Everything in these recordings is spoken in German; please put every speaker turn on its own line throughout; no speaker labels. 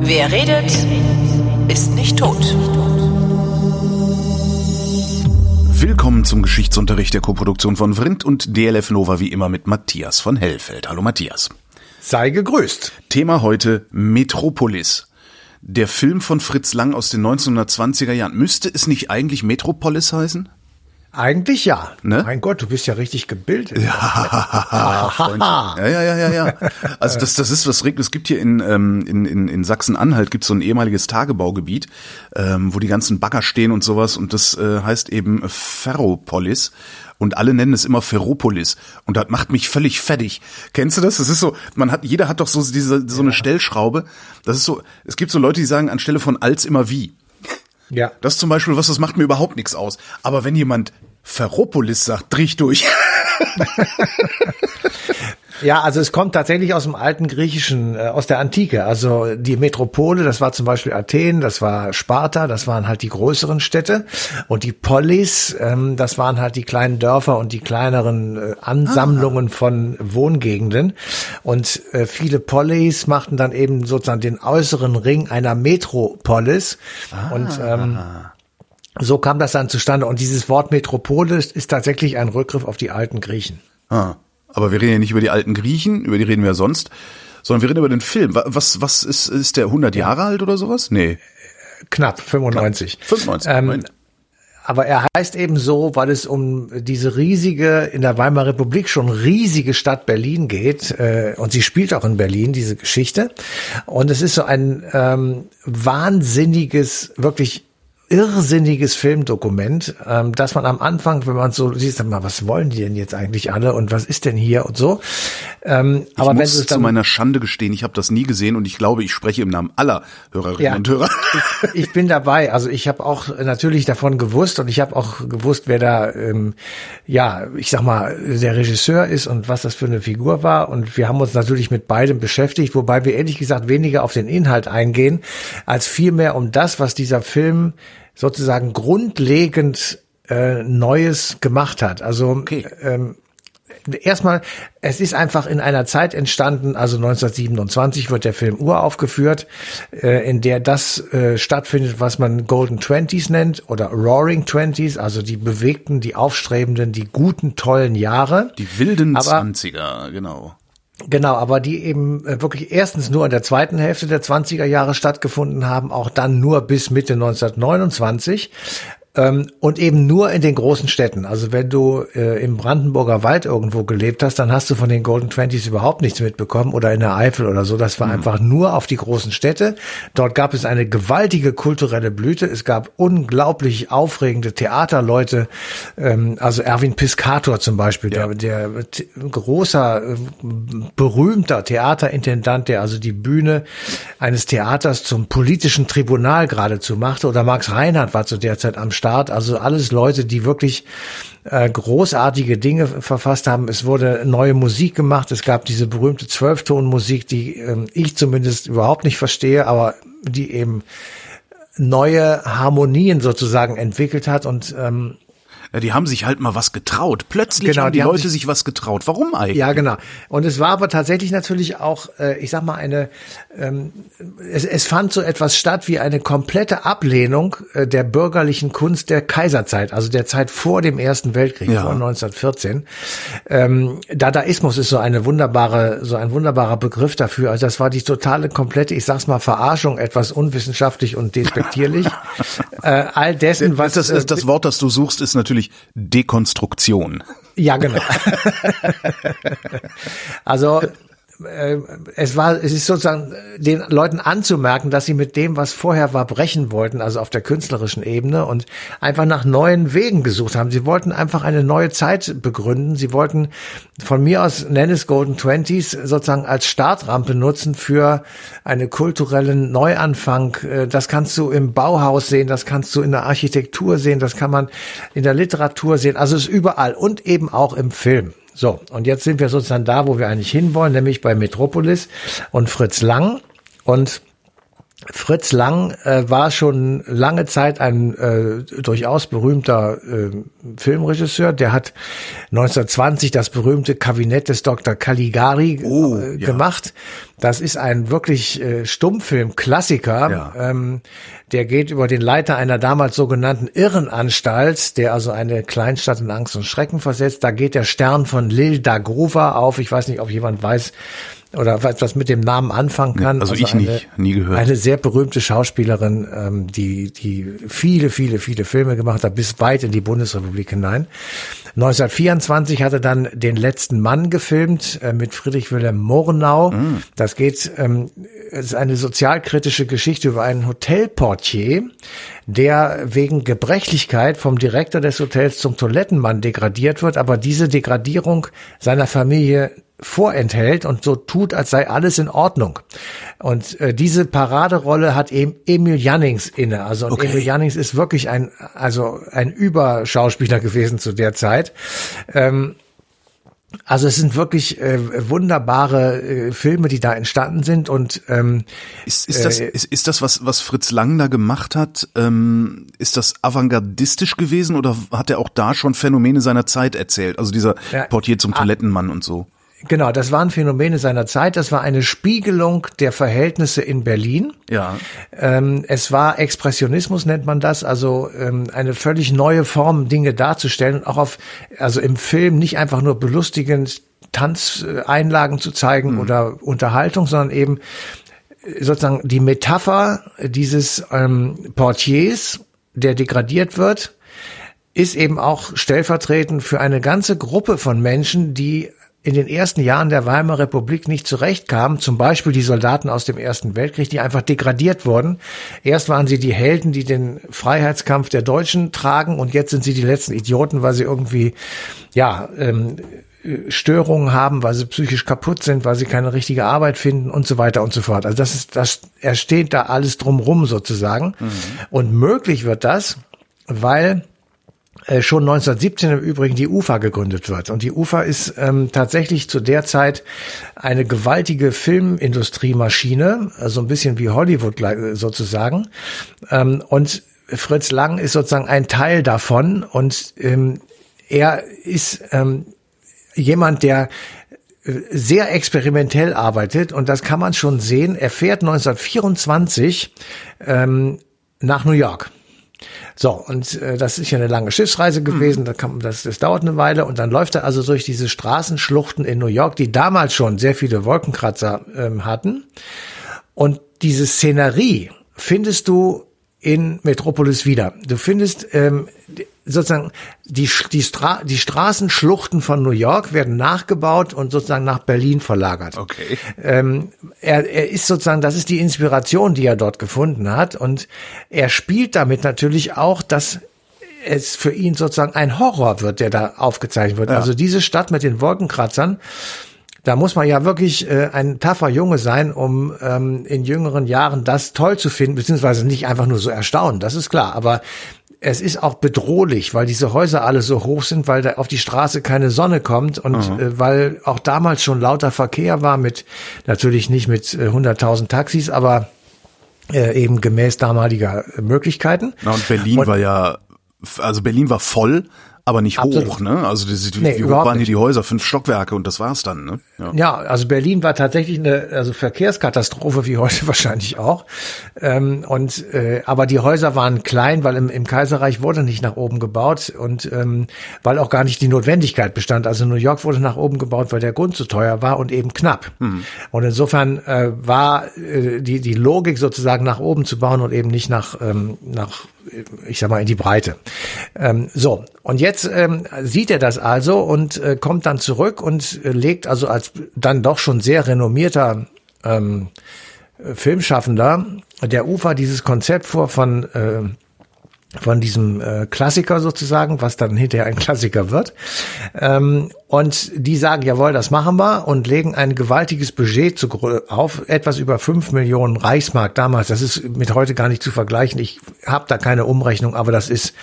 Wer redet, ist nicht tot.
Willkommen zum Geschichtsunterricht der Koproduktion von Vrindt und DLF Nova wie immer mit Matthias von Hellfeld. Hallo Matthias.
Sei gegrüßt.
Thema heute Metropolis. Der Film von Fritz Lang aus den 1920er Jahren. Müsste es nicht eigentlich Metropolis heißen?
Eigentlich ja.
Ne?
Mein Gott, du bist ja richtig gebildet.
Ja, ja, ja, ja, ja. Also das, das ist was Es gibt hier in, ähm, in, in, in Sachsen-Anhalt gibt so ein ehemaliges Tagebaugebiet, ähm, wo die ganzen Bagger stehen und sowas und das äh, heißt eben Ferropolis und alle nennen es immer Ferropolis und das macht mich völlig fertig. Kennst du das? Das ist so, man hat, jeder hat doch so diese so eine Stellschraube. Das ist so, es gibt so Leute, die sagen anstelle von als immer wie.
Ja.
Das ist zum Beispiel was, das macht mir überhaupt nichts aus. Aber wenn jemand Ferropolis sagt, dreh ich durch.
Ja, also es kommt tatsächlich aus dem alten Griechischen, äh, aus der Antike. Also die Metropole, das war zum Beispiel Athen, das war Sparta, das waren halt die größeren Städte. Und die Polis, ähm, das waren halt die kleinen Dörfer und die kleineren äh, Ansammlungen ah. von Wohngegenden. Und äh, viele Polis machten dann eben sozusagen den äußeren Ring einer Metropolis. Ah. Und ähm, so kam das dann zustande. Und dieses Wort Metropolis ist tatsächlich ein Rückgriff auf die alten Griechen.
Ah. Aber wir reden ja nicht über die alten Griechen, über die reden wir ja sonst, sondern wir reden über den Film. Was, was ist, ist der 100 Jahre alt oder sowas? Nee.
Knapp, 95.
Knapp, 95. Ähm,
aber er heißt eben so, weil es um diese riesige, in der Weimarer Republik schon riesige Stadt Berlin geht. Äh, und sie spielt auch in Berlin, diese Geschichte. Und es ist so ein ähm, wahnsinniges, wirklich irrsinniges Filmdokument, ähm, dass man am Anfang, wenn man so sieht, mal, was wollen die denn jetzt eigentlich alle und was ist denn hier und so.
Ähm, ich aber muss wenn zu meiner Schande gestehen, ich habe das nie gesehen und ich glaube, ich spreche im Namen aller Hörerinnen ja, und Hörer.
Ich, ich, bin dabei. Also ich habe auch natürlich davon gewusst und ich habe auch gewusst, wer da, ähm, ja, ich sag mal, der Regisseur ist und was das für eine Figur war. Und wir haben uns natürlich mit beidem beschäftigt, wobei wir ehrlich gesagt weniger auf den Inhalt eingehen, als vielmehr um das, was dieser Film sozusagen grundlegend äh, Neues gemacht hat. Also okay. ähm, erstmal, es ist einfach in einer Zeit entstanden, also 1927 wird der Film uraufgeführt, äh, in der das äh, stattfindet, was man Golden Twenties nennt oder Roaring Twenties, also die bewegten, die aufstrebenden, die guten, tollen Jahre.
Die wilden Zwanziger, genau.
Genau, aber die eben äh, wirklich erstens nur in der zweiten Hälfte der 20er Jahre stattgefunden haben, auch dann nur bis Mitte 1929. Ähm, und eben nur in den großen Städten. Also wenn du äh, im Brandenburger Wald irgendwo gelebt hast, dann hast du von den Golden Twenties überhaupt nichts mitbekommen oder in der Eifel oder so. Das war mhm. einfach nur auf die großen Städte. Dort gab es eine gewaltige kulturelle Blüte. Es gab unglaublich aufregende Theaterleute. Ähm, also Erwin Piscator zum Beispiel, ja. der, der großer, äh, berühmter Theaterintendant, der also die Bühne eines Theaters zum politischen Tribunal geradezu machte. Oder Max Reinhardt war zu der Zeit am Start. Also alles Leute, die wirklich äh, großartige Dinge verfasst haben. Es wurde neue Musik gemacht. Es gab diese berühmte Zwölftonmusik, die äh, ich zumindest überhaupt nicht verstehe, aber die eben neue Harmonien sozusagen entwickelt hat und ähm,
ja, die haben sich halt mal was getraut. Plötzlich genau, haben die, die haben Leute sich, sich, was getraut. Warum eigentlich?
Ja, genau. Und es war aber tatsächlich natürlich auch, äh, ich sag mal, eine, ähm, es, es fand so etwas statt wie eine komplette Ablehnung äh, der bürgerlichen Kunst der Kaiserzeit, also der Zeit vor dem Ersten Weltkrieg, ja. vor 1914. Ähm, Dadaismus ist so eine wunderbare, so ein wunderbarer Begriff dafür. Also das war die totale, komplette, ich sag's mal, Verarschung, etwas unwissenschaftlich und despektierlich. äh, all dessen, was
das, ist, das Wort, das du suchst, ist natürlich natürlich Dekonstruktion.
Ja, genau. also äh, es war, es ist sozusagen den Leuten anzumerken, dass sie mit dem, was vorher war, brechen wollten, also auf der künstlerischen Ebene und einfach nach neuen Wegen gesucht haben. Sie wollten einfach eine neue Zeit begründen. Sie wollten von mir aus nenn Golden Twenties sozusagen als Startrampe nutzen für einen kulturellen Neuanfang. Äh, das kannst du im Bauhaus sehen, das kannst du in der Architektur sehen, das kann man in der Literatur sehen. Also es ist überall und eben auch im Film. So, und jetzt sind wir sozusagen da, wo wir eigentlich hinwollen, nämlich bei Metropolis und Fritz Lang. Und Fritz Lang äh, war schon lange Zeit ein äh, durchaus berühmter äh, Filmregisseur. Der hat 1920 das berühmte Kabinett des Dr. Caligari
Oh,
äh,
ja.
gemacht. Das ist ein wirklich äh, Stummfilm-Klassiker.
Ja.
Ähm, der geht über den Leiter einer damals sogenannten Irrenanstalt, der also eine Kleinstadt in Angst und Schrecken versetzt. Da geht der Stern von Lil Dagrova auf. Ich weiß nicht, ob jemand weiß oder was mit dem Namen anfangen kann.
also ich nicht, nie gehört.
Eine sehr berühmte Schauspielerin, ähm, die, die viele, viele, viele Filme gemacht hat, bis weit in die Bundesrepublik hinein. 1924 hatte dann den letzten Mann gefilmt äh, mit Friedrich Wilhelm Murnau.
Mm.
Das geht, ähm, es ist eine sozialkritische Geschichte über einen Hotelportier, der wegen Gebrechlichkeit vom Direktor des Hotels zum Toilettenmann degradiert wird, aber diese Degradierung seiner Familie vorenthält und so tut, als sei alles in Ordnung. Und äh, diese Paraderolle hat eben Emil Jannings inne. Also
Okay.
Emil Jannings ist wirklich ein, also ein Überschauspieler gewesen zu der Zeit. Ähm, also es sind wirklich äh, wunderbare äh, Filme, die da entstanden sind und ähm,
Ist, ist, das,
Äh,
ist, ist das, was, was Fritz Lang da gemacht hat, ähm, ist das avantgardistisch gewesen oder hat er auch da schon Phänomene seiner Zeit erzählt? Also dieser
Ja.
Portier zum
Ah.
Toilettenmann und so.
Genau, das waren Phänomene seiner Zeit. Das war eine Spiegelung der Verhältnisse in Berlin.
Ja.
Ähm, es war Expressionismus, nennt man das, also ähm, eine völlig neue Form, Dinge darzustellen und auch auf, also im Film nicht einfach nur belustigend Tanzeinlagen zu zeigen oder Unterhaltung, sondern eben äh, sozusagen die Metapher dieses ähm, Portiers, der degradiert wird, ist eben auch stellvertretend für eine ganze Gruppe von Menschen, die in den ersten Jahren der Weimarer Republik nicht zurechtkamen, zum Beispiel die Soldaten aus dem Ersten Weltkrieg, die einfach degradiert wurden. Erst waren sie die Helden, die den Freiheitskampf der Deutschen tragen und jetzt sind sie die letzten Idioten, weil sie irgendwie, ja, ähm, Störungen haben, weil sie psychisch kaputt sind, weil sie keine richtige Arbeit finden und so weiter und so fort. Also das ist, das, er steht da alles drumrum sozusagen. Und möglich wird das, weil schon 1917 im Übrigen die UFA gegründet wird. Und die UFA ist ähm, tatsächlich zu der Zeit eine gewaltige Filmindustriemaschine, äh, so ein bisschen wie Hollywood äh, sozusagen. Ähm, und Fritz Lang ist sozusagen ein Teil davon und ähm, er ist ähm, jemand, der äh, sehr experimentell arbeitet und das kann man schon sehen. Er fährt 1924 ähm, nach New York. So, und äh, das ist ja eine lange Schiffsreise gewesen, da kann, das, das dauert eine Weile und dann läuft er also durch diese Straßenschluchten in New York, die damals schon sehr viele Wolkenkratzer ähm, hatten. Und diese Szenerie findest du in Metropolis wieder. Du findest ähm, sozusagen die, die, Stra die Straßenschluchten von New York werden nachgebaut und sozusagen nach Berlin verlagert.
Okay.
Ähm, er, er ist sozusagen, das ist die Inspiration, die er dort gefunden hat. Und er spielt damit natürlich auch, dass es für ihn sozusagen ein Horror wird, der da aufgezeichnet wird. Also diese Stadt mit den Wolkenkratzern, da muss man ja wirklich äh, ein taffer Junge sein, um ähm, in jüngeren Jahren das toll zu finden, beziehungsweise nicht einfach nur so erstaunen, das ist klar. Aber es ist auch bedrohlich, weil diese Häuser alle so hoch sind, weil da auf die Straße keine Sonne kommt und äh, weil auch damals schon lauter Verkehr war mit, natürlich nicht mit äh, 100.000 Taxis, aber äh, eben gemäß damaliger Möglichkeiten.
Na, und Berlin
Und-
war ja, also Berlin war voll, aber nicht
Absolut.
hoch, ne? Also die,
Nee,
wie hoch waren hier die Häuser? Fünf Stockwerke und das war's dann, ne? Ja.
Ja, also Berlin war tatsächlich eine also Verkehrskatastrophe wie heute wahrscheinlich auch. Ähm, und äh, aber die Häuser waren klein, weil im, im Kaiserreich wurde nicht nach oben gebaut und ähm, weil auch gar nicht die Notwendigkeit bestand. Also New York wurde nach oben gebaut, weil der Grund zu teuer war und eben knapp. Und insofern äh, war äh, die die Logik sozusagen nach oben zu bauen und eben nicht nach ähm, nach ich sag mal in die Breite. Ähm, so und jetzt ähm, sieht er das also und äh, kommt dann zurück und äh, legt also als dann doch schon sehr renommierter ähm, äh, Filmschaffender der UFA dieses Konzept vor von äh, von diesem äh, Klassiker sozusagen, was dann hinterher ein Klassiker wird. Ähm, und die sagen, jawohl, das machen wir und legen ein gewaltiges Budget zu, auf, etwas über fünf Millionen Reichsmark damals. Das ist mit heute gar nicht zu vergleichen. Ich habe da keine Umrechnung, aber das ist,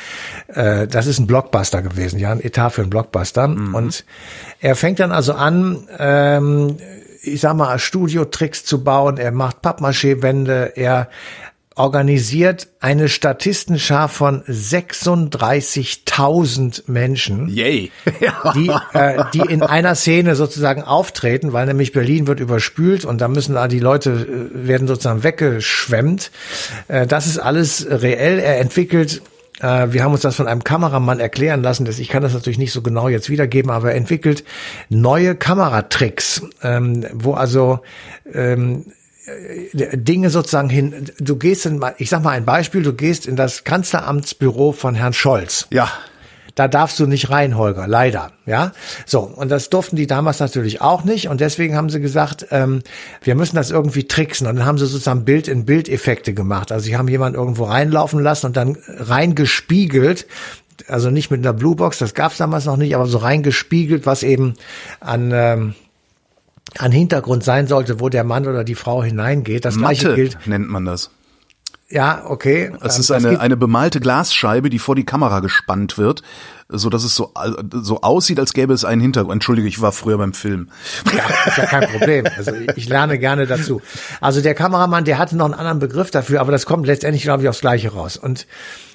äh, das ist ein Blockbuster gewesen, ja, ein Etat für einen Blockbuster. Und er fängt dann also an, ähm, ich sag mal, Studiotricks zu bauen, er macht Pappmaché-Wände, er organisiert eine Statistenschar von 36.000 Menschen,
Yay.
die, äh, die in einer Szene sozusagen auftreten, weil nämlich Berlin wird überspült und da müssen da die Leute äh, werden sozusagen weggeschwemmt. Äh, das ist alles reell. Er entwickelt äh, wir haben uns das von einem Kameramann erklären lassen. Dass ich kann das natürlich nicht so genau jetzt wiedergeben, aber er entwickelt neue Kameratricks, ähm, wo also ähm, äh, Dinge sozusagen hin, du gehst in, ich sag mal ein Beispiel, du gehst in das Kanzleramtsbüro von Herrn Scholz.
Ja.
Da darfst du nicht rein, Holger, leider. Ja, so und das durften die damals natürlich auch nicht und deswegen haben sie gesagt, ähm, wir müssen das irgendwie tricksen und dann haben sie sozusagen Bild in Bild Effekte gemacht. Also sie haben jemanden irgendwo reinlaufen lassen und dann reingespiegelt, also nicht mit einer Bluebox, das gab's damals noch nicht, aber so reingespiegelt, was eben an ähm, an Hintergrund sein sollte, wo der Mann oder die Frau hineingeht. Das
Matte
gleiche gilt.
nennt man das.
Ja, okay.
Es
Ähm,
ist eine, eine bemalte Glasscheibe, die vor die Kamera gespannt wird, so dass es so, so aussieht, als gäbe es einen Hintergrund. Entschuldige, ich war früher beim Film.
Ja, ist ja kein Problem. Also ich lerne gerne dazu. Also der Kameramann, der hatte noch einen anderen Begriff dafür, aber das kommt letztendlich, glaube ich, aufs Gleiche raus. Und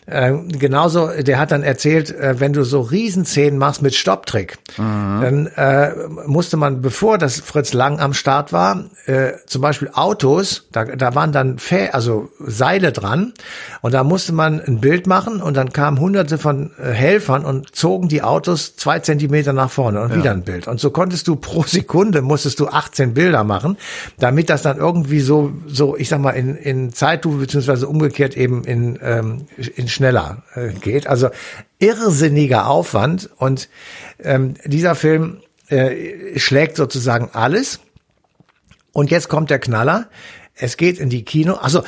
äh, genauso, der hat dann erzählt, äh, wenn du so Riesenszenen machst mit Stopptrick, dann äh, musste man, bevor das Fritz Lang am Start war, äh, zum Beispiel Autos, da, da waren dann Fä also Seile dran und da musste man ein Bild machen und dann kamen hunderte von äh, Helfern und zogen die Autos zwei Zentimeter nach vorne und wieder ein Bild. Und so konntest du pro Sekunde musstest du 18 Bilder machen, damit das dann irgendwie so, so ich sag mal, in, in Zeitlupe beziehungsweise umgekehrt eben in, ähm, in schneller äh, geht. Also irrsinniger Aufwand und ähm, dieser Film äh, schlägt sozusagen alles. Und jetzt kommt der Knaller. Es geht in die Kino. Also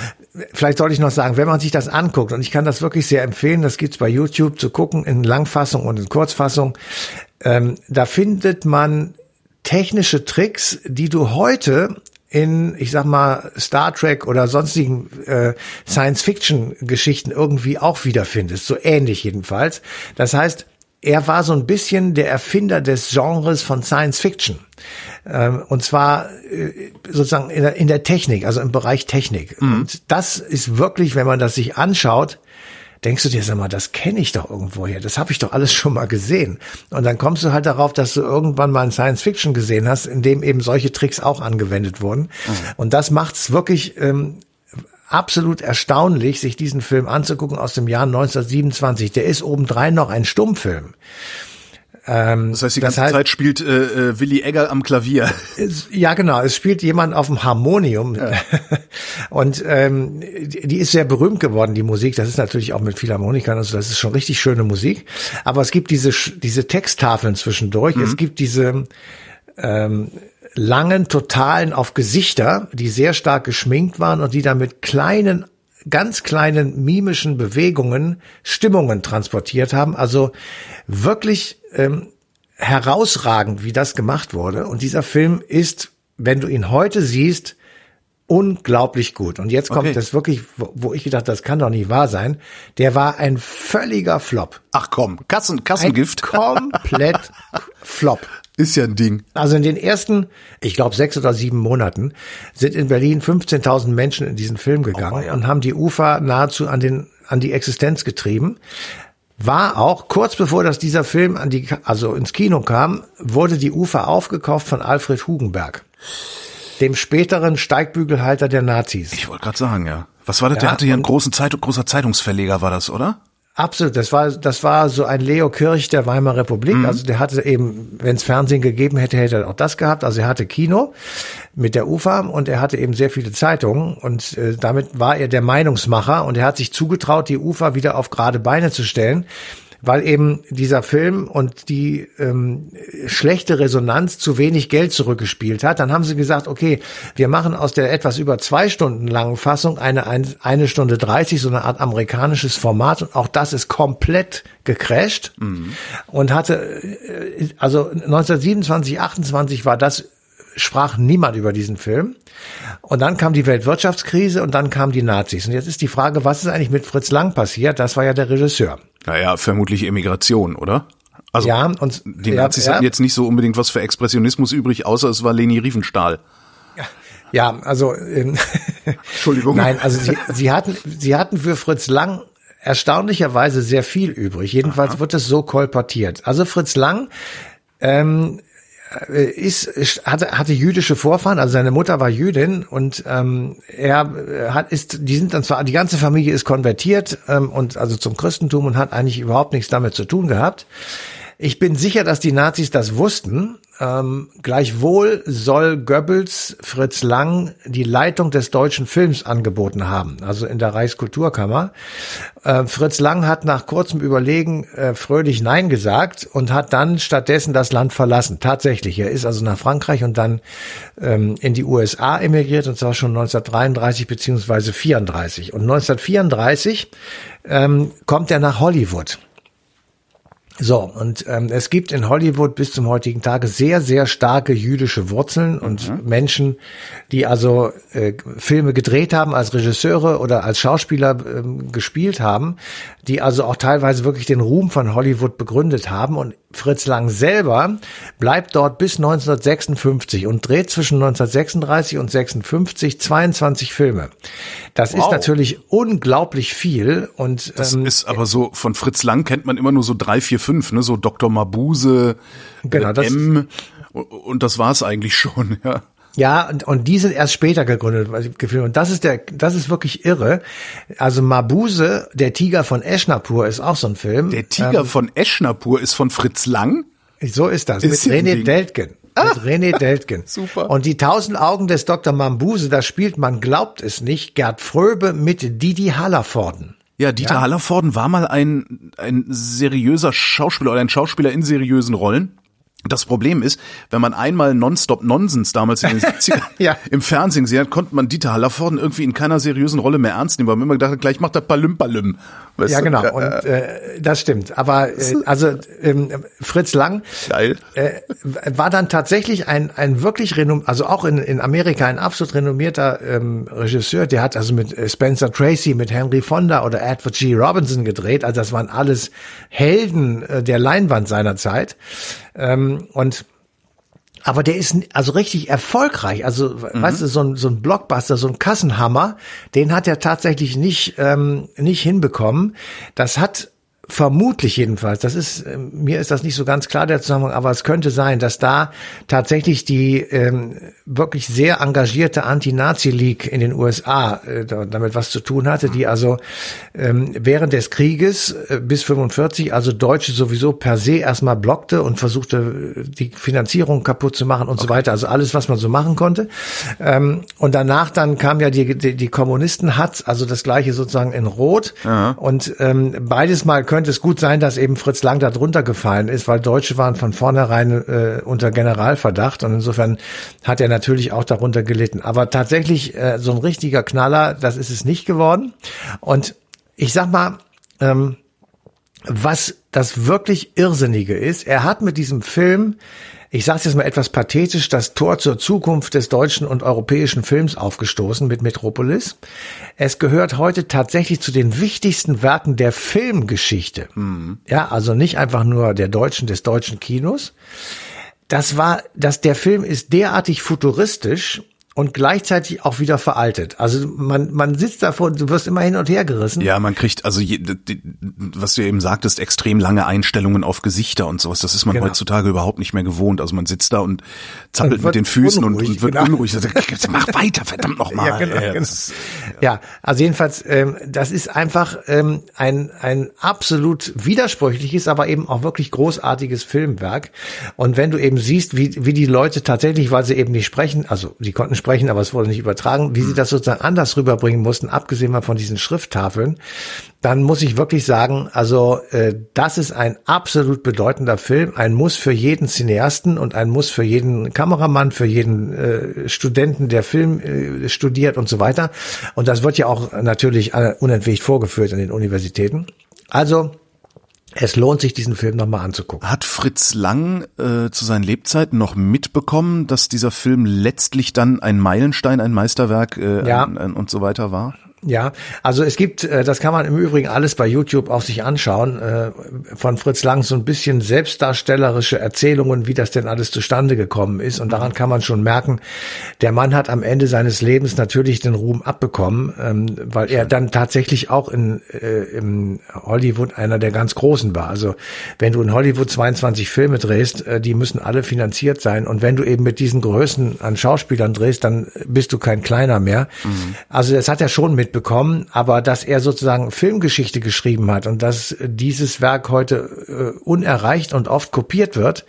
vielleicht sollte ich noch sagen, wenn man sich das anguckt, und ich kann das wirklich sehr empfehlen, das gibt's bei YouTube zu gucken in Langfassung und in Kurzfassung, ähm, da findet man technische Tricks, die du heute in, ich sag mal, Star Trek oder sonstigen äh, Science-Fiction-Geschichten irgendwie auch wiederfindest. So ähnlich jedenfalls. Das heißt, er war so ein bisschen der Erfinder des Genres von Science Fiction. Ähm, und zwar äh, sozusagen in der, in der Technik, also im Bereich Technik. Und das ist wirklich, wenn man das sich anschaut, denkst du dir, sag mal, das kenne ich doch irgendwoher, das habe ich doch alles schon mal gesehen. Und dann kommst du halt darauf, dass du irgendwann mal ein Science Fiction gesehen hast, in dem eben solche Tricks auch angewendet wurden. Und das macht's wirklich ähm, absolut erstaunlich, sich diesen Film anzugucken aus dem Jahr 1927. Der ist obendrein noch ein Stummfilm.
Das heißt, die ganze
heißt-
Zeit spielt äh, äh, Willi Egger am Klavier.
Ja, genau. Es spielt jemand auf dem Harmonium. Und ähm, die die ist sehr berühmt geworden, die Musik. Das ist natürlich auch mit Philharmonikern. Also das ist schon richtig schöne Musik. Aber es gibt diese, diese Texttafeln zwischendurch. Es gibt diese ähm, langen Totalen auf Gesichter, die sehr stark geschminkt waren und die dann mit kleinen ganz kleinen mimischen Bewegungen Stimmungen transportiert haben. Also wirklich ähm, herausragend, wie das gemacht wurde. Und dieser Film ist, wenn du ihn heute siehst, unglaublich gut. Und jetzt kommt
Okay.
das wirklich, wo, ich gedacht, das kann doch nicht wahr sein. Der war ein völliger Flop.
Ach komm, Kassen,
Ein
Kassengift.
komplett Flop.
Ist ja ein Ding.
Also in den ersten, ich glaube, sechs oder sieben Monaten sind in Berlin 15.000 Menschen in diesen Film gegangen und haben die Ufer nahezu an den an die Existenz getrieben. War auch kurz bevor das dieser Film an die also ins Kino kam, wurde die Ufer aufgekauft von Alfred Hugenberg, dem späteren Steigbügelhalter der Nazis.
Ich wollte gerade sagen, ja. Was war das? Der
Ja,
hatte hier einen großen Zeit, großer Zeitungsverleger, war das, oder?
Absolut, das war das war so ein Leo Kirch der Weimarer Republik. Also der hatte eben, wenn es Fernsehen gegeben hätte, hätte er auch das gehabt. Also er hatte Kino mit der UFA und er hatte eben sehr viele Zeitungen und äh, damit war er der Meinungsmacher und er hat sich zugetraut, die UFA wieder auf gerade Beine zu stellen. Weil eben dieser Film und die ähm, schlechte Resonanz zu wenig Geld zurückgespielt hat, dann haben sie gesagt, okay, wir machen aus der etwas über zwei Stunden langen Fassung eine ein- eine Stunde dreißig, so eine Art amerikanisches Format. Und auch das ist komplett gecrashed. Und hatte, äh, also 1927, 28 war das sprach niemand über diesen Film. Und dann kam die Weltwirtschaftskrise und dann kamen die Nazis. Und jetzt ist die Frage, was ist eigentlich mit Fritz Lang passiert? Das war ja der Regisseur.
Naja, vermutlich Emigration, oder? Also
ja, und
die Nazis ja, hatten jetzt nicht so unbedingt was für Expressionismus übrig, außer es war Leni Riefenstahl.
Ja, also ähm,
Entschuldigung.
Nein, also sie, sie hatten sie hatten für Fritz Lang erstaunlicherweise sehr viel übrig. Jedenfalls Aha. wird es so kolportiert. Also Fritz Lang ähm, äh, ist, ist hatte, hatte jüdische Vorfahren, also seine Mutter war Jüdin und ähm, er äh, hat ist, die sind dann zwar die ganze Familie ist konvertiert ähm, und also zum Christentum und hat eigentlich überhaupt nichts damit zu tun gehabt. Ich bin sicher, dass die Nazis das wussten. Ähm, gleichwohl soll Goebbels Fritz Lang die Leitung des deutschen Films angeboten haben, also in der Reichskulturkammer. Äh, Fritz Lang hat nach kurzem Überlegen äh, fröhlich Nein gesagt und hat dann stattdessen das Land verlassen. Tatsächlich, er ist also nach Frankreich und dann ähm, in die USA emigriert und zwar schon 1933 beziehungsweise 34. Und 1934 ähm, kommt er nach Hollywood. So, und ähm, es gibt in Hollywood bis zum heutigen Tage sehr, sehr starke jüdische Wurzeln und mhm. Menschen, die also äh, Filme gedreht haben, als Regisseure oder als Schauspieler ähm, gespielt haben, die also auch teilweise wirklich den Ruhm von Hollywood begründet haben. Und Fritz Lang selber bleibt dort bis 1956 und dreht zwischen 1936 und 56 22 Filme. Das wow. ist natürlich unglaublich viel und
das ähm, ist aber so von Fritz Lang kennt man immer nur so drei, vier, fünf, ne, so Dr. Mabuse, genau, äh, M und das war's eigentlich schon, ja.
Ja, und, und die sind erst später gegründet. Und das ist der, das ist wirklich irre. Also Mabuse, der Tiger von Eschnapur, ist auch so ein Film.
Der Tiger ähm, von Eschnapur ist von Fritz Lang?
So ist das. Ist mit René Deltgen. Ah. Mit René Deltgen.
Super.
Und die tausend Augen des Dr. Mabuse, da spielt, man glaubt es nicht, Gerd Fröbe mit Didi Hallervorden.
Ja, Dieter ja. Hallervorden war mal ein, ein seriöser Schauspieler oder ein Schauspieler in seriösen Rollen. Das Problem ist, wenn man einmal Nonstop Nonsens damals in den 70ern ja. im Fernsehen gesehen hat, konnte man Dieter Hallervorden irgendwie in keiner seriösen Rolle mehr ernst nehmen, weil man immer gedacht hat, gleich macht er Palüm Palüm.
Weißt ja, genau. Und äh, das stimmt. Aber äh, also ähm, Fritz Lang
Geil.
Äh, war dann tatsächlich ein ein wirklich renom also auch in, in Amerika ein absolut renommierter ähm, Regisseur. Der hat also mit äh, Spencer Tracy, mit Henry Fonda oder Edward G. Robinson gedreht. Also das waren alles Helden äh, der Leinwand seiner Zeit. Ähm, und aber der ist also richtig erfolgreich. Also, mhm. weißt du, so ein, so ein Blockbuster, so ein Kassenhammer, den hat er tatsächlich nicht, ähm, nicht hinbekommen. Das hat Vermutlich jedenfalls. Das ist äh, mir ist das nicht so ganz klar der Zusammenhang, aber es könnte sein, dass da tatsächlich die ähm, wirklich sehr engagierte Anti-Nazi-League in den USA äh, damit was zu tun hatte, die also ähm, während des Krieges äh, bis 45 also Deutsche sowieso per se erstmal blockte und versuchte die Finanzierung kaputt zu machen und okay. so weiter. Also alles, was man so machen konnte. Ähm, und danach dann kam ja die die, die Kommunisten Hatz, also das gleiche sozusagen in Rot Aha. und ähm, beides mal könnte es gut sein, dass eben Fritz Lang da drunter gefallen ist, weil Deutsche waren von vornherein äh, unter Generalverdacht und insofern hat er natürlich auch darunter gelitten. Aber tatsächlich äh, so ein richtiger Knaller, das ist es nicht geworden. Und ich sag mal, ähm, was das wirklich Irrsinnige ist, er hat mit diesem Film ich sage jetzt mal etwas pathetisch, das Tor zur Zukunft des deutschen und europäischen Films aufgestoßen mit Metropolis. Es gehört heute tatsächlich zu den wichtigsten Werken der Filmgeschichte. Mhm. Ja, also nicht einfach nur der deutschen, des deutschen Kinos. Das war, dass der Film ist derartig futuristisch und gleichzeitig auch wieder veraltet. Also man, man sitzt davor, du wirst immer hin und her gerissen.
Ja, man kriegt, also je, die, was du eben sagtest, extrem lange Einstellungen auf Gesichter und sowas. Das ist man genau. heutzutage überhaupt nicht mehr gewohnt. Also man sitzt da und zappelt und mit den Füßen unruhig, und, und, wird genau. unruhig. Also, mach weiter, verdammt nochmal.
Ja, genau, genau. ja, also jedenfalls, ähm, das ist einfach ähm, ein, ein absolut widersprüchliches, aber eben auch wirklich großartiges Filmwerk. Und wenn du eben siehst, wie, wie die Leute tatsächlich, weil sie eben nicht sprechen, also sie konnten sprechen, aber es wurde nicht übertragen, wie sie hm. das sozusagen anders rüberbringen mussten, abgesehen mal von diesen Schrifttafeln, dann muss ich wirklich sagen, also äh, das ist ein absolut bedeutender Film, ein Muss für jeden Cineasten und ein Muss für jeden Kameramann, für jeden äh, Studenten, der Film äh, studiert und so weiter. Und das wird ja auch natürlich unentwegt vorgeführt an den Universitäten. Also es lohnt sich, diesen Film nochmal anzugucken.
Hat Fritz Lang äh, zu seinen Lebzeiten noch mitbekommen, dass dieser Film letztlich dann ein Meilenstein, ein Meisterwerk äh,
ja.
ein, ein, und so weiter war?
Ja, also es gibt, äh, das kann man im Übrigen alles bei YouTube auch sich anschauen, äh, von Fritz Lang so ein bisschen selbstdarstellerische Erzählungen, wie das denn alles zustande gekommen ist. Und daran kann man schon merken, der Mann hat am Ende seines Lebens natürlich den Ruhm abbekommen, ähm, weil er dann tatsächlich auch in, äh, in Hollywood einer der ganz Großen war. Also wenn du in Hollywood 22 Filme drehst, die müssen alle finanziert sein. Und wenn du eben mit diesen Größen an Schauspielern drehst, dann bist du kein kleiner mehr. Mhm. Also das hat er schon mit bekommen, aber dass er sozusagen Filmgeschichte geschrieben hat und dass dieses Werk heute äh, unerreicht und oft kopiert wird,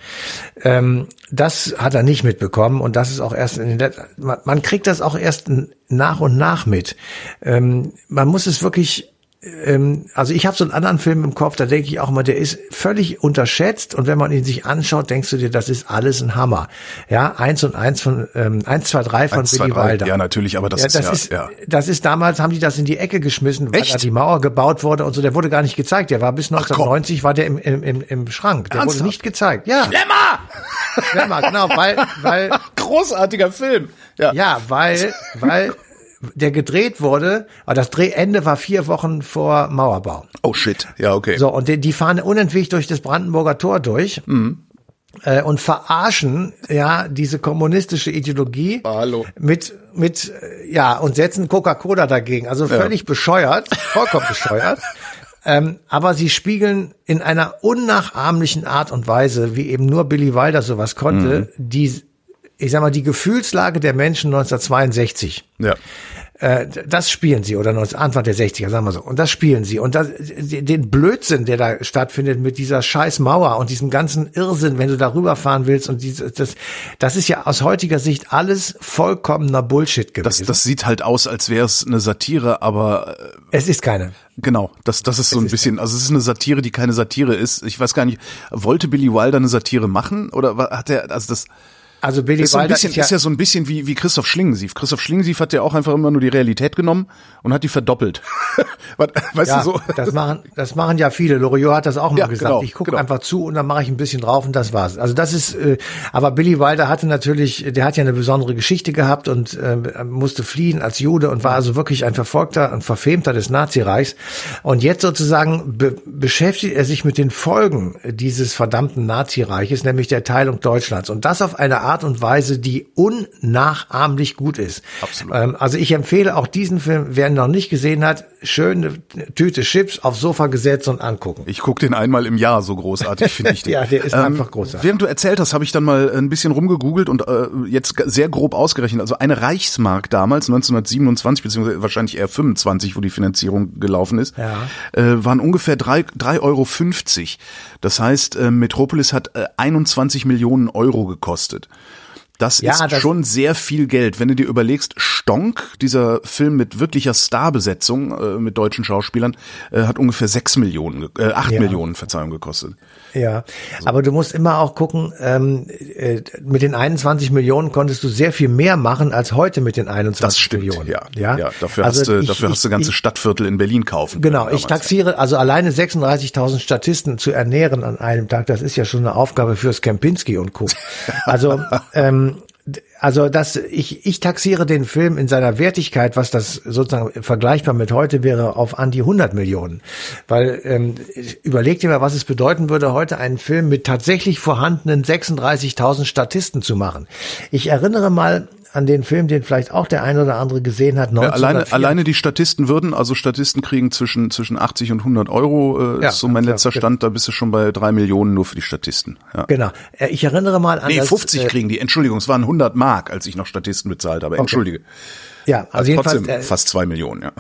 ähm, das hat er nicht mitbekommen und das ist auch erst in den man kriegt das auch erst nach und nach mit. Ähm, man muss es wirklich ähm, also ich habe so einen anderen Film im Kopf, da denke ich auch mal, der ist völlig unterschätzt und wenn man ihn sich anschaut, denkst du dir, das ist alles ein Hammer. Ja, eins und eins von ähm, eins, zwei, drei von Billy zwei, Wilder.
Ja, natürlich, aber das, ja, das
ist,
ja,
ist das ist damals haben die das in die Ecke geschmissen, weil da die Mauer gebaut wurde und so. Der wurde gar nicht gezeigt. Der war bis 1990 war der im, im, im, im Schrank. Der Ernsthaft? wurde nicht gezeigt. Ja.
Schlemmer!
Schlemmer, genau, weil weil
großartiger Film.
Ja, ja weil weil der gedreht wurde, aber das Drehende war vier Wochen vor Mauerbau.
Oh shit, ja, okay.
So, und die, die fahren unentwegt durch das Brandenburger Tor durch. Mhm. Äh, und verarschen ja diese kommunistische Ideologie
Hallo.
mit mit ja und setzen Coca-Cola dagegen also völlig ja. bescheuert vollkommen bescheuert ähm, aber sie spiegeln in einer unnachahmlichen Art und Weise, wie eben nur Billy Wilder sowas konnte, mhm. die ich sag mal, die Gefühlslage der Menschen 1962.
Ja.
Äh, das spielen sie oder Anfang der 60er, sagen wir so. Und das spielen sie. Und das, den Blödsinn, der da stattfindet mit dieser scheiß Mauer und diesem ganzen Irrsinn, wenn du da rüberfahren willst und dieses, das, das ist ja aus heutiger Sicht alles vollkommener Bullshit gewesen.
Das, das sieht halt aus, als wäre es eine Satire, aber
äh, es ist keine.
Genau, das, das ist so ein bisschen, also es ist eine Satire, die keine Satire ist. Ich weiß gar nicht, wollte Billy Wilder eine Satire machen oder hat er, also das,
also Billy
ist, so ein bisschen, ist, ja, ist ja so ein bisschen wie, wie Christoph Schlingensief. Christoph Schlingensief hat ja auch einfach immer nur die Realität genommen und hat die verdoppelt.
weißt ja, du so? Das machen, das machen ja viele. Loriot hat das auch mal ja, gesagt. Genau, ich gucke genau. einfach zu und dann mache ich ein bisschen drauf und das war's. Also das ist, äh, aber Billy Wilder hatte natürlich, der hat ja eine besondere Geschichte gehabt und äh, musste fliehen als Jude und war also wirklich ein Verfolgter und Verfemter des Nazireichs. Und jetzt sozusagen be beschäftigt er sich mit den Folgen dieses verdammten Nazireiches, nämlich der Teilung Deutschlands. Und das auf eine Art Art und Weise, die unnachahmlich gut ist.
Absolut.
Ähm, also ich empfehle auch diesen Film, wer ihn noch nicht gesehen hat, schöne Tüte Chips aufs Sofa gesetzt und angucken.
Ich gucke den einmal im Jahr, so großartig finde ich den.
ja, der ist ähm, einfach großartig.
Während du erzählt hast, habe ich dann mal ein bisschen rumgegoogelt und äh, jetzt sehr grob ausgerechnet. Also eine Reichsmark damals, 1927, beziehungsweise wahrscheinlich eher 25, wo die Finanzierung gelaufen ist,
ja.
äh, waren ungefähr drei drei Euro. fünfzig. Das heißt, äh, Metropolis hat äh, 21 Millionen Euro gekostet. Das ja, ist das schon sehr viel Geld. Wenn du dir überlegst, Stonk, dieser Film mit wirklicher Starbesetzung äh, mit deutschen Schauspielern, äh, hat ungefähr sechs Millionen, äh, acht ja. Millionen, Verzeihung, gekostet.
Ja, also. aber du musst immer auch gucken, ähm, äh, mit den 21 Millionen konntest du sehr viel mehr machen als heute mit den 21
das stimmt,
Millionen.
Ja, ja, ja dafür also hast du, ich, dafür hast du ganze ich, Stadtviertel in Berlin kaufen.
Genau, ich taxiere, also alleine 36.000 Statisten zu ernähren an einem Tag, das ist ja schon eine Aufgabe fürs Kempinski und Co. Also ähm, also das, ich, ich taxiere den Film in seiner Wertigkeit, was das sozusagen vergleichbar mit heute wäre, auf an die 100 Millionen. Weil ähm, überleg dir mal, was es bedeuten würde, heute einen Film mit tatsächlich vorhandenen 36.000 Statisten zu machen. Ich erinnere mal an den Film, den vielleicht auch der ein oder andere gesehen hat.
Ja, alleine, alleine die Statisten würden, also Statisten kriegen zwischen, zwischen 80 und 100 Euro, äh, ja, ist so mein letzter ja, Stand, da bist du schon bei drei Millionen nur für die Statisten. Ja.
Genau. Äh, ich erinnere mal an
Nee, 50 das, äh, kriegen die, Entschuldigung, es waren 100 Mark, als ich noch Statisten bezahlt habe, entschuldige. Okay.
Ja, also,
also jedenfalls, trotzdem äh, fast zwei Millionen, ja.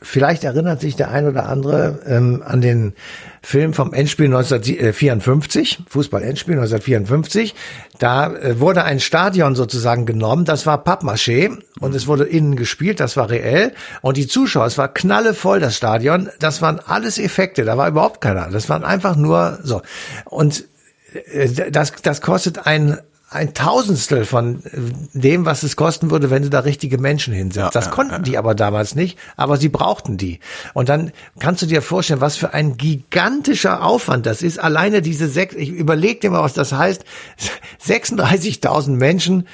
Vielleicht erinnert sich der ein oder andere ähm, an den Film vom Endspiel 1954, Fußball-Endspiel 1954. Da äh, wurde ein Stadion sozusagen genommen, das war Pappmaché und es wurde innen gespielt, das war reell. Und die Zuschauer, es war knallevoll, das Stadion, das waren alles Effekte, da war überhaupt keiner. Das waren einfach nur so. Und äh, das, das kostet ein ein Tausendstel von äh, dem, was es kosten würde, wenn du da richtige Menschen hinsetzt. Das konnten die aber damals nicht, aber sie brauchten die. Und dann kannst du dir vorstellen, was für ein gigantischer Aufwand das ist. Alleine diese sechs, ich überleg dir mal, was das heißt, 36.000 Menschen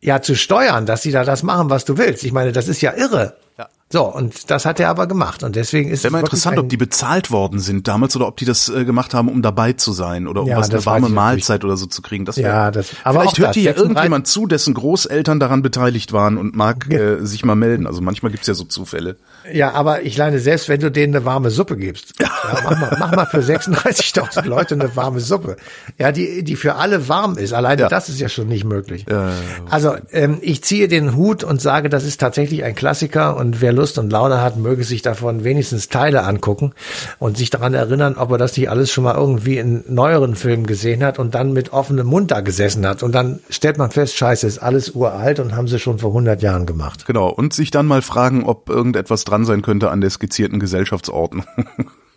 ja zu steuern, dass sie da das machen, was du willst. Ich meine, das ist ja irre. Ja. So, und das hat er aber gemacht. Und deswegen ist
Wäre mal interessant, ob die bezahlt worden sind damals oder ob die das äh, gemacht haben, um dabei zu sein oder um ja, was eine warme Mahlzeit oder so zu kriegen. Das wär,
ja, das,
aber vielleicht hört hier ja irgendjemand zu, dessen Großeltern daran beteiligt waren und mag äh, sich mal melden. Also manchmal gibt's ja so Zufälle.
Ja, aber ich leine selbst, wenn du denen eine warme Suppe gibst, ja, mach, mal, mach mal für 36.000 Leute eine warme Suppe. Ja, die, die für alle warm ist. Alleine ja. das ist ja schon nicht möglich. Ja, also ähm, ich ziehe den Hut und sage, das ist tatsächlich ein Klassiker und wer Lust und Laune hat, möge sich davon wenigstens Teile angucken und sich daran erinnern, ob er das nicht alles schon mal irgendwie in neueren Filmen gesehen hat und dann mit offenem Mund da gesessen hat. Und dann stellt man fest, scheiße, ist alles uralt und haben sie schon vor 100 Jahren gemacht.
Genau. Und sich dann mal fragen, ob irgendetwas dran sein könnte an der skizzierten Gesellschaftsordnung.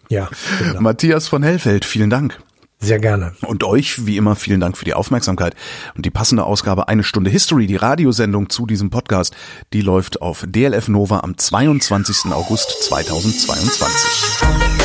Ja.
Genau. Matthias von Hellfeld, vielen Dank.
Sehr gerne.
Und euch, wie immer, vielen Dank für die Aufmerksamkeit. Und die passende Ausgabe Eine Stunde History, die Radiosendung zu diesem Podcast, die läuft auf DLF Nova am 22. August 2022.